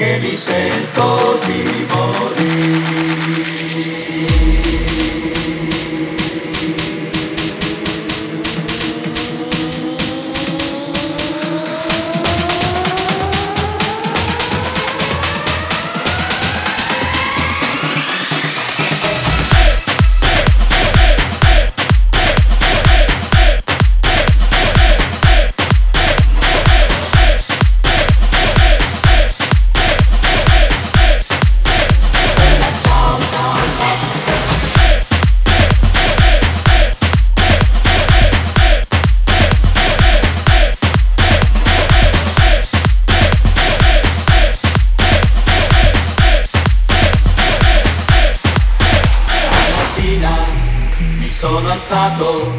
che mi sento di morire. Sono alzato.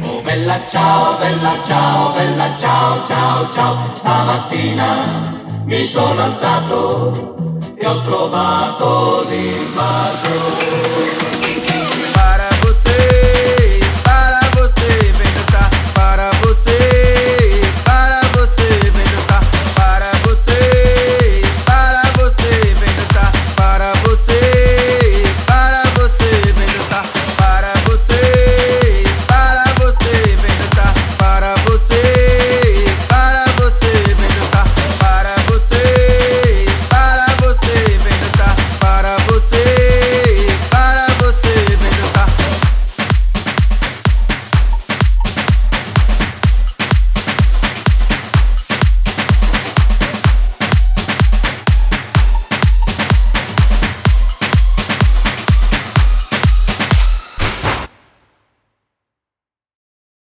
Oh bella ciao, bella ciao, bella ciao, ciao, ciao. Stamattina mi sono alzato e ho trovato l'invaso.